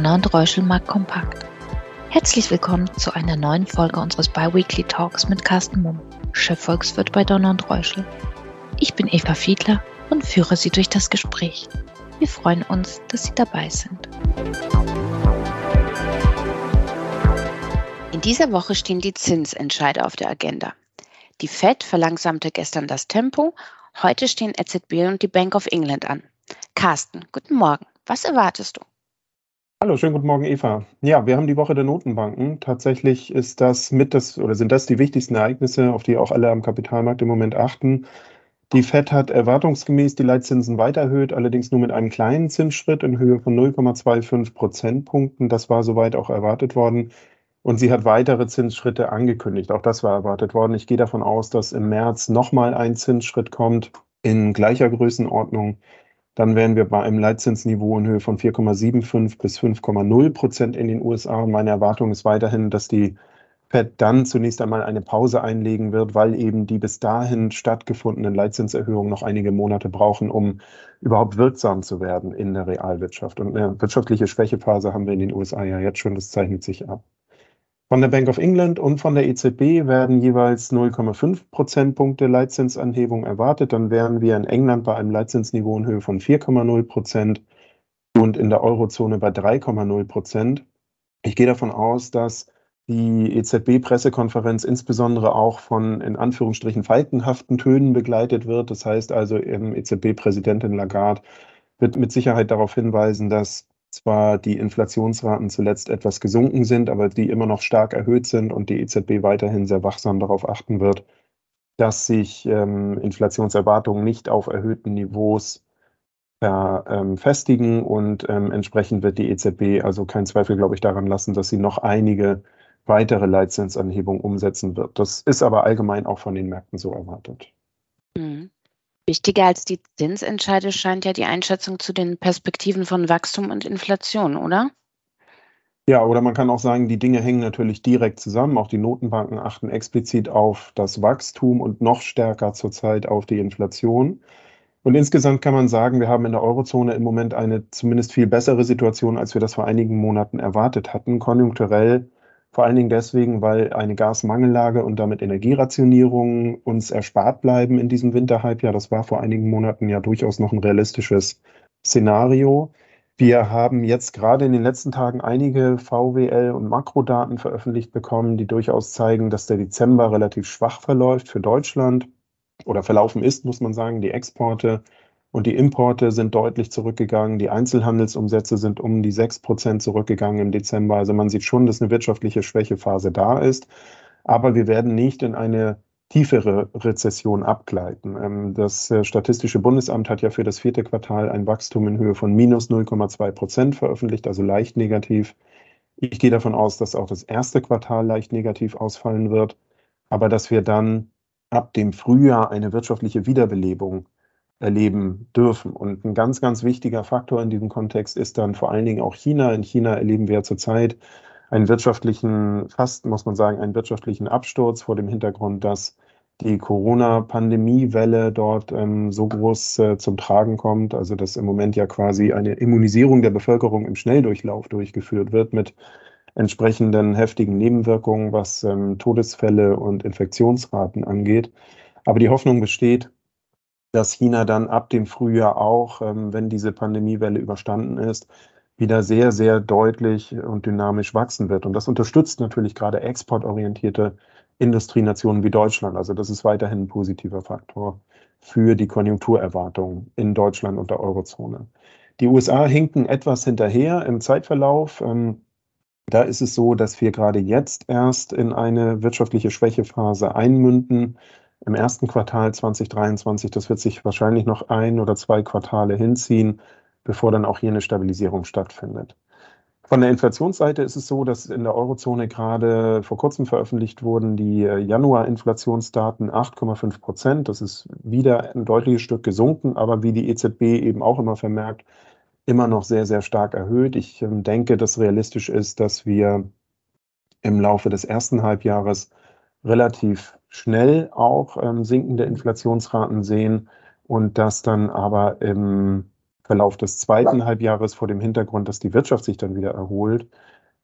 Donner und Reuschel mag kompakt. Herzlich willkommen zu einer neuen Folge unseres Biweekly Talks mit Carsten Mumm, Chefvolkswirt bei Donner und Reuschel. Ich bin Eva Fiedler und führe Sie durch das Gespräch. Wir freuen uns, dass Sie dabei sind. In dieser Woche stehen die Zinsentscheide auf der Agenda. Die Fed verlangsamte gestern das Tempo. Heute stehen EZB und die Bank of England an. Carsten, guten Morgen. Was erwartest du? Hallo, schönen guten Morgen, Eva. Ja, wir haben die Woche der Notenbanken. Tatsächlich ist das mit das oder sind das die wichtigsten Ereignisse, auf die auch alle am Kapitalmarkt im Moment achten. Die Fed hat erwartungsgemäß die Leitzinsen weiter erhöht, allerdings nur mit einem kleinen Zinsschritt in Höhe von 0,25 Prozentpunkten. Das war soweit auch erwartet worden. Und sie hat weitere Zinsschritte angekündigt. Auch das war erwartet worden. Ich gehe davon aus, dass im März nochmal ein Zinsschritt kommt in gleicher Größenordnung dann wären wir bei einem Leitzinsniveau in Höhe von 4,75 bis 5,0 Prozent in den USA. Und meine Erwartung ist weiterhin, dass die Fed dann zunächst einmal eine Pause einlegen wird, weil eben die bis dahin stattgefundenen Leitzinserhöhungen noch einige Monate brauchen, um überhaupt wirksam zu werden in der Realwirtschaft. Und eine wirtschaftliche Schwächephase haben wir in den USA ja jetzt schon, das zeichnet sich ab. Von der Bank of England und von der EZB werden jeweils 0,5 Prozentpunkte Leitzinsanhebung erwartet. Dann wären wir in England bei einem Leitzinsniveau in Höhe von 4,0 Prozent und in der Eurozone bei 3,0 Prozent. Ich gehe davon aus, dass die EZB-Pressekonferenz insbesondere auch von in Anführungsstrichen falkenhaften Tönen begleitet wird. Das heißt also, EZB-Präsidentin Lagarde wird mit Sicherheit darauf hinweisen, dass zwar die Inflationsraten zuletzt etwas gesunken sind, aber die immer noch stark erhöht sind und die EZB weiterhin sehr wachsam darauf achten wird, dass sich ähm, Inflationserwartungen nicht auf erhöhten Niveaus verfestigen ähm, und ähm, entsprechend wird die EZB also kein Zweifel, glaube ich, daran lassen, dass sie noch einige weitere Leitzinsanhebungen umsetzen wird. Das ist aber allgemein auch von den Märkten so erwartet. Mhm. Wichtiger als die Zinsentscheide scheint ja die Einschätzung zu den Perspektiven von Wachstum und Inflation, oder? Ja, oder man kann auch sagen, die Dinge hängen natürlich direkt zusammen. Auch die Notenbanken achten explizit auf das Wachstum und noch stärker zurzeit auf die Inflation. Und insgesamt kann man sagen, wir haben in der Eurozone im Moment eine zumindest viel bessere Situation, als wir das vor einigen Monaten erwartet hatten. Konjunkturell vor allen Dingen deswegen, weil eine Gasmangellage und damit Energierationierung uns erspart bleiben in diesem Winterhalbjahr. Das war vor einigen Monaten ja durchaus noch ein realistisches Szenario. Wir haben jetzt gerade in den letzten Tagen einige VWL- und Makrodaten veröffentlicht bekommen, die durchaus zeigen, dass der Dezember relativ schwach verläuft für Deutschland oder verlaufen ist, muss man sagen. Die Exporte und die Importe sind deutlich zurückgegangen. Die Einzelhandelsumsätze sind um die 6 Prozent zurückgegangen im Dezember. Also man sieht schon, dass eine wirtschaftliche Schwächephase da ist. Aber wir werden nicht in eine tiefere Rezession abgleiten. Ähm, das äh, Statistische Bundesamt hat ja für das vierte Quartal ein Wachstum in Höhe von minus 0,2 Prozent veröffentlicht, also leicht negativ. Ich gehe davon aus, dass auch das erste Quartal leicht negativ ausfallen wird, aber dass wir dann ab dem Frühjahr eine wirtschaftliche Wiederbelebung erleben dürfen. Und ein ganz, ganz wichtiger Faktor in diesem Kontext ist dann vor allen Dingen auch China. In China erleben wir zurzeit einen wirtschaftlichen, fast muss man sagen, einen wirtschaftlichen Absturz vor dem Hintergrund, dass die Corona-Pandemiewelle dort ähm, so groß äh, zum Tragen kommt, also dass im Moment ja quasi eine Immunisierung der Bevölkerung im Schnelldurchlauf durchgeführt wird mit entsprechenden heftigen Nebenwirkungen, was ähm, Todesfälle und Infektionsraten angeht. Aber die Hoffnung besteht, dass China dann ab dem Frühjahr auch, ähm, wenn diese Pandemiewelle überstanden ist, wieder sehr, sehr deutlich und dynamisch wachsen wird. Und das unterstützt natürlich gerade exportorientierte Industrienationen wie Deutschland. Also das ist weiterhin ein positiver Faktor für die Konjunkturerwartungen in Deutschland und der Eurozone. Die USA hinken etwas hinterher im Zeitverlauf. Ähm, da ist es so, dass wir gerade jetzt erst in eine wirtschaftliche Schwächephase einmünden im ersten Quartal 2023. Das wird sich wahrscheinlich noch ein oder zwei Quartale hinziehen, bevor dann auch hier eine Stabilisierung stattfindet. Von der Inflationsseite ist es so, dass in der Eurozone gerade vor kurzem veröffentlicht wurden die äh, Januar-Inflationsdaten 8,5 Prozent. Das ist wieder ein deutliches Stück gesunken, aber wie die EZB eben auch immer vermerkt, immer noch sehr, sehr stark erhöht. Ich ähm, denke, dass realistisch ist, dass wir im Laufe des ersten Halbjahres relativ schnell auch ähm, sinkende Inflationsraten sehen und dass dann aber im Verlauf des zweiten Halbjahres vor dem Hintergrund, dass die Wirtschaft sich dann wieder erholt,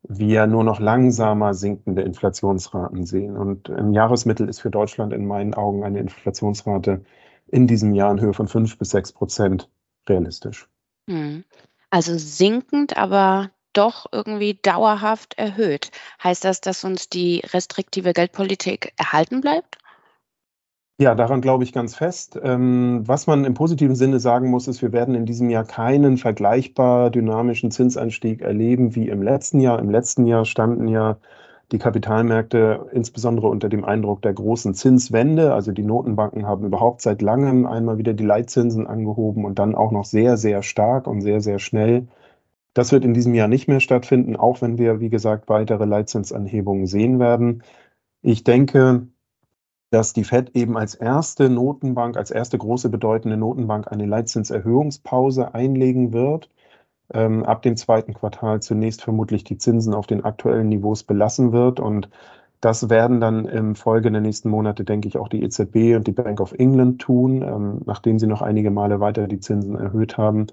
wir nur noch langsamer sinkende Inflationsraten sehen. Und im Jahresmittel ist für Deutschland in meinen Augen eine Inflationsrate in diesem Jahr in Höhe von fünf bis sechs Prozent realistisch. Hm. Also sinkend, aber doch irgendwie dauerhaft erhöht. Heißt das, dass uns die restriktive Geldpolitik erhalten bleibt? Ja, daran glaube ich ganz fest. Ähm, was man im positiven Sinne sagen muss, ist, wir werden in diesem Jahr keinen vergleichbar dynamischen Zinsanstieg erleben wie im letzten Jahr. Im letzten Jahr standen ja die Kapitalmärkte insbesondere unter dem Eindruck der großen Zinswende. Also die Notenbanken haben überhaupt seit langem einmal wieder die Leitzinsen angehoben und dann auch noch sehr, sehr stark und sehr, sehr schnell. Das wird in diesem Jahr nicht mehr stattfinden, auch wenn wir, wie gesagt, weitere Leitzinsanhebungen sehen werden. Ich denke, dass die Fed eben als erste Notenbank, als erste große bedeutende Notenbank eine Leitzinserhöhungspause einlegen wird. Ähm, ab dem zweiten Quartal zunächst vermutlich die Zinsen auf den aktuellen Niveaus belassen wird. Und das werden dann im Folge der nächsten Monate, denke ich, auch die EZB und die Bank of England tun, ähm, nachdem sie noch einige Male weiter die Zinsen erhöht haben.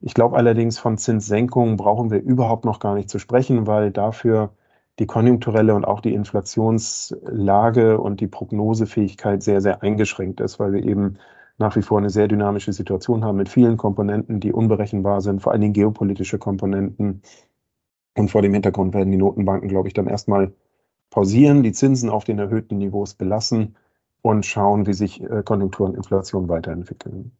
Ich glaube allerdings, von Zinssenkungen brauchen wir überhaupt noch gar nicht zu sprechen, weil dafür die konjunkturelle und auch die Inflationslage und die Prognosefähigkeit sehr, sehr eingeschränkt ist, weil wir eben nach wie vor eine sehr dynamische Situation haben mit vielen Komponenten, die unberechenbar sind, vor allen Dingen geopolitische Komponenten. Und vor dem Hintergrund werden die Notenbanken, glaube ich, dann erstmal pausieren, die Zinsen auf den erhöhten Niveaus belassen und schauen, wie sich äh, Konjunktur und Inflation weiterentwickeln.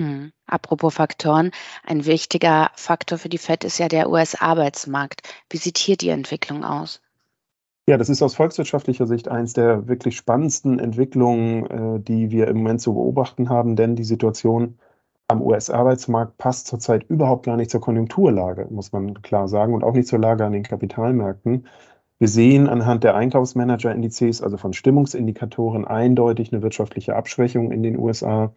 Mhm. Apropos Faktoren, ein wichtiger Faktor für die FED ist ja der US-Arbeitsmarkt. Wie sieht hier die Entwicklung aus? Ja, das ist aus volkswirtschaftlicher Sicht eines der wirklich spannendsten Entwicklungen, äh, die wir im Moment zu beobachten haben, denn die Situation am US-Arbeitsmarkt passt zurzeit überhaupt gar nicht zur Konjunkturlage, muss man klar sagen, und auch nicht zur Lage an den Kapitalmärkten. Wir sehen anhand der Einkaufsmanager-Indizes, also von Stimmungsindikatoren, eindeutig eine wirtschaftliche Abschwächung in den USA.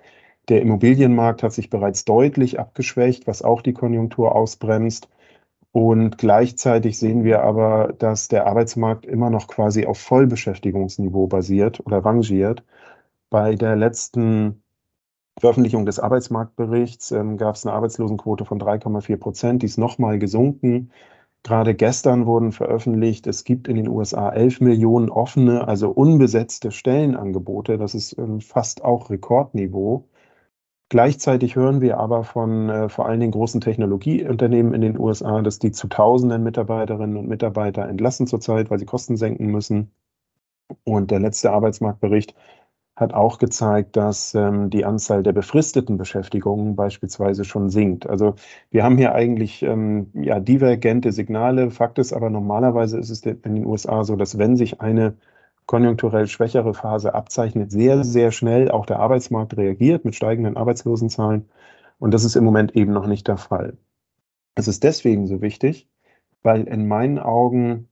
Der Immobilienmarkt hat sich bereits deutlich abgeschwächt, was auch die Konjunktur ausbremst. Und gleichzeitig sehen wir aber, dass der Arbeitsmarkt immer noch quasi auf Vollbeschäftigungsniveau basiert oder rangiert. Bei der letzten Veröffentlichung des Arbeitsmarktberichts ähm, gab es eine Arbeitslosenquote von 3,4 Prozent. Die ist nochmal gesunken. Gerade gestern wurden veröffentlicht, es gibt in den USA 11 Millionen offene, also unbesetzte Stellenangebote. Das ist ähm, fast auch Rekordniveau. Gleichzeitig hören wir aber von äh, vor allen Dingen großen Technologieunternehmen in den USA, dass die zu Tausenden Mitarbeiterinnen und Mitarbeiter entlassen zurzeit, weil sie Kosten senken müssen. Und der letzte Arbeitsmarktbericht hat auch gezeigt, dass ähm, die Anzahl der befristeten Beschäftigungen beispielsweise schon sinkt. Also wir haben hier eigentlich ähm, ja, divergente Signale. Fakt ist aber, normalerweise ist es in den USA so, dass wenn sich eine konjunkturell schwächere Phase abzeichnet, sehr, sehr schnell auch der Arbeitsmarkt reagiert mit steigenden Arbeitslosenzahlen. Und das ist im Moment eben noch nicht der Fall. Es ist deswegen so wichtig, weil in meinen Augen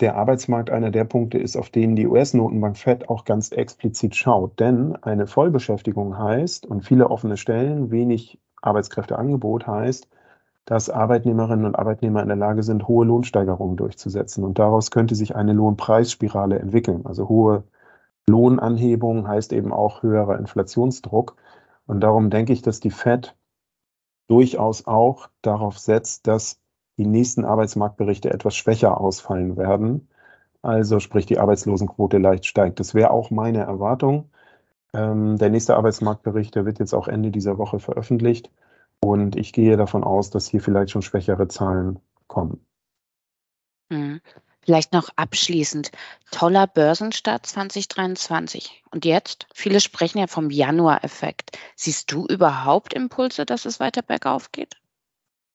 der Arbeitsmarkt einer der Punkte ist, auf denen die US-Notenbank Fed auch ganz explizit schaut. Denn eine Vollbeschäftigung heißt und viele offene Stellen, wenig Arbeitskräfteangebot heißt, dass Arbeitnehmerinnen und Arbeitnehmer in der Lage sind, hohe Lohnsteigerungen durchzusetzen. Und daraus könnte sich eine Lohnpreisspirale entwickeln. Also hohe Lohnanhebung heißt eben auch höherer Inflationsdruck. Und darum denke ich, dass die Fed durchaus auch darauf setzt, dass die nächsten Arbeitsmarktberichte etwas schwächer ausfallen werden. Also sprich die Arbeitslosenquote leicht steigt. Das wäre auch meine Erwartung. Ähm, der nächste Arbeitsmarktbericht, der wird jetzt auch Ende dieser Woche veröffentlicht. Und ich gehe davon aus, dass hier vielleicht schon schwächere Zahlen kommen. Hm. Vielleicht noch abschließend. Toller Börsenstart 2023. Und jetzt? Viele sprechen ja vom Januar-Effekt. Siehst du überhaupt Impulse, dass es weiter bergauf geht?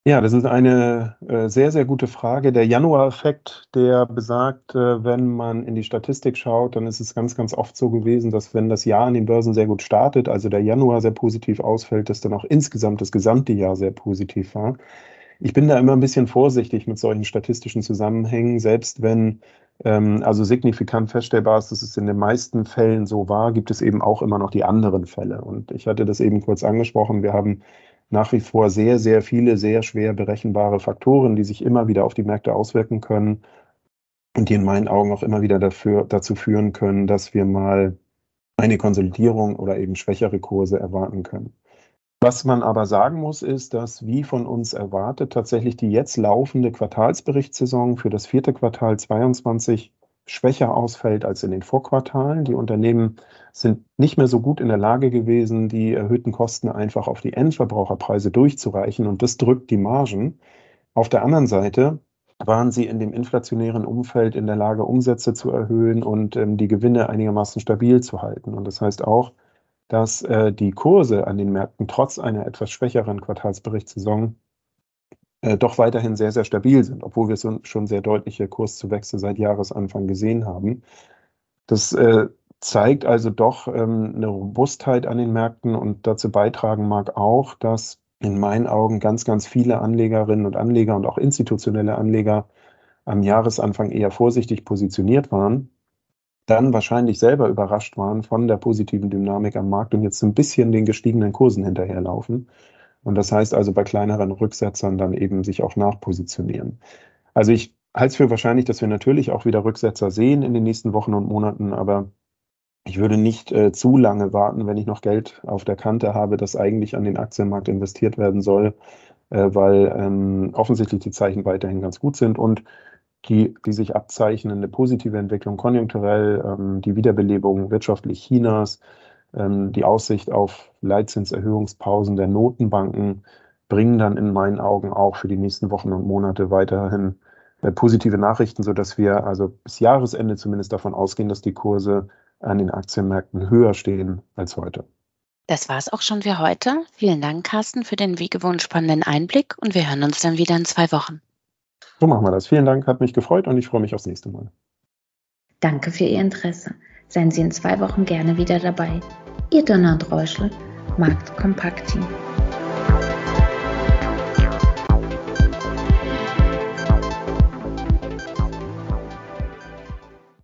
Ja, das ist eine äh, sehr, sehr gute Frage. Der Januar-Effekt, der besagt, äh, wenn man in die Statistik schaut, dann ist es ganz, ganz oft so gewesen, dass wenn das Jahr an den Börsen sehr gut startet, also der Januar sehr positiv ausfällt, dass dann auch insgesamt das gesamte Jahr sehr positiv war. Ich bin da immer ein bisschen vorsichtig mit solchen statistischen Zusammenhängen, selbst wenn ähm, also signifikant feststellbar ist, dass es in den meisten Fällen so war, gibt es eben auch immer noch die anderen Fälle. Und ich hatte das eben kurz angesprochen. Wir haben nach wie vor sehr, sehr viele, sehr schwer berechenbare Faktoren, die sich immer wieder auf die Märkte auswirken können und die in meinen Augen auch immer wieder dafür, dazu führen können, dass wir mal eine Konsolidierung oder eben schwächere Kurse erwarten können. Was man aber sagen muss, ist, dass wie von uns erwartet, tatsächlich die jetzt laufende Quartalsberichtssaison für das vierte Quartal 22 schwächer ausfällt als in den Vorquartalen. Die Unternehmen sind nicht mehr so gut in der Lage gewesen, die erhöhten Kosten einfach auf die Endverbraucherpreise durchzureichen und das drückt die Margen. Auf der anderen Seite waren sie in dem inflationären Umfeld in der Lage, Umsätze zu erhöhen und ähm, die Gewinne einigermaßen stabil zu halten. Und das heißt auch, dass äh, die Kurse an den Märkten trotz einer etwas schwächeren Quartalsberichtssaison äh, doch weiterhin sehr, sehr stabil sind, obwohl wir so, schon sehr deutliche Kurszuwächse seit Jahresanfang gesehen haben. Das äh, zeigt also doch ähm, eine Robustheit an den Märkten und dazu beitragen mag auch, dass in meinen Augen ganz, ganz viele Anlegerinnen und Anleger und auch institutionelle Anleger am Jahresanfang eher vorsichtig positioniert waren dann wahrscheinlich selber überrascht waren von der positiven Dynamik am Markt und jetzt ein bisschen den gestiegenen Kursen hinterherlaufen. Und das heißt also bei kleineren Rücksetzern dann eben sich auch nachpositionieren. Also ich halte es für wahrscheinlich, dass wir natürlich auch wieder Rücksetzer sehen in den nächsten Wochen und Monaten, aber ich würde nicht äh, zu lange warten, wenn ich noch Geld auf der Kante habe, das eigentlich an den Aktienmarkt investiert werden soll, äh, weil ähm, offensichtlich die Zeichen weiterhin ganz gut sind und die, die sich abzeichnen, eine positive Entwicklung konjunkturell, ähm, die Wiederbelebung wirtschaftlich Chinas, die Aussicht auf Leitzinserhöhungspausen der Notenbanken bringen dann in meinen Augen auch für die nächsten Wochen und Monate weiterhin äh, positive Nachrichten, sodass wir also bis Jahresende zumindest davon ausgehen, dass die Kurse an den Aktienmärkten höher stehen als heute. Das war es auch schon für heute. Vielen Dank, Carsten, für den wie gewohnt spannenden Einblick und wir hören uns dann wieder in zwei Wochen. So machen wir das. Vielen Dank, hat mich gefreut und ich freue mich aufs nächste Mal. Danke für Ihr Interesse. Seien Sie in zwei Wochen gerne wieder dabei. Ihr und Reuschel, Markt Kompakt Team.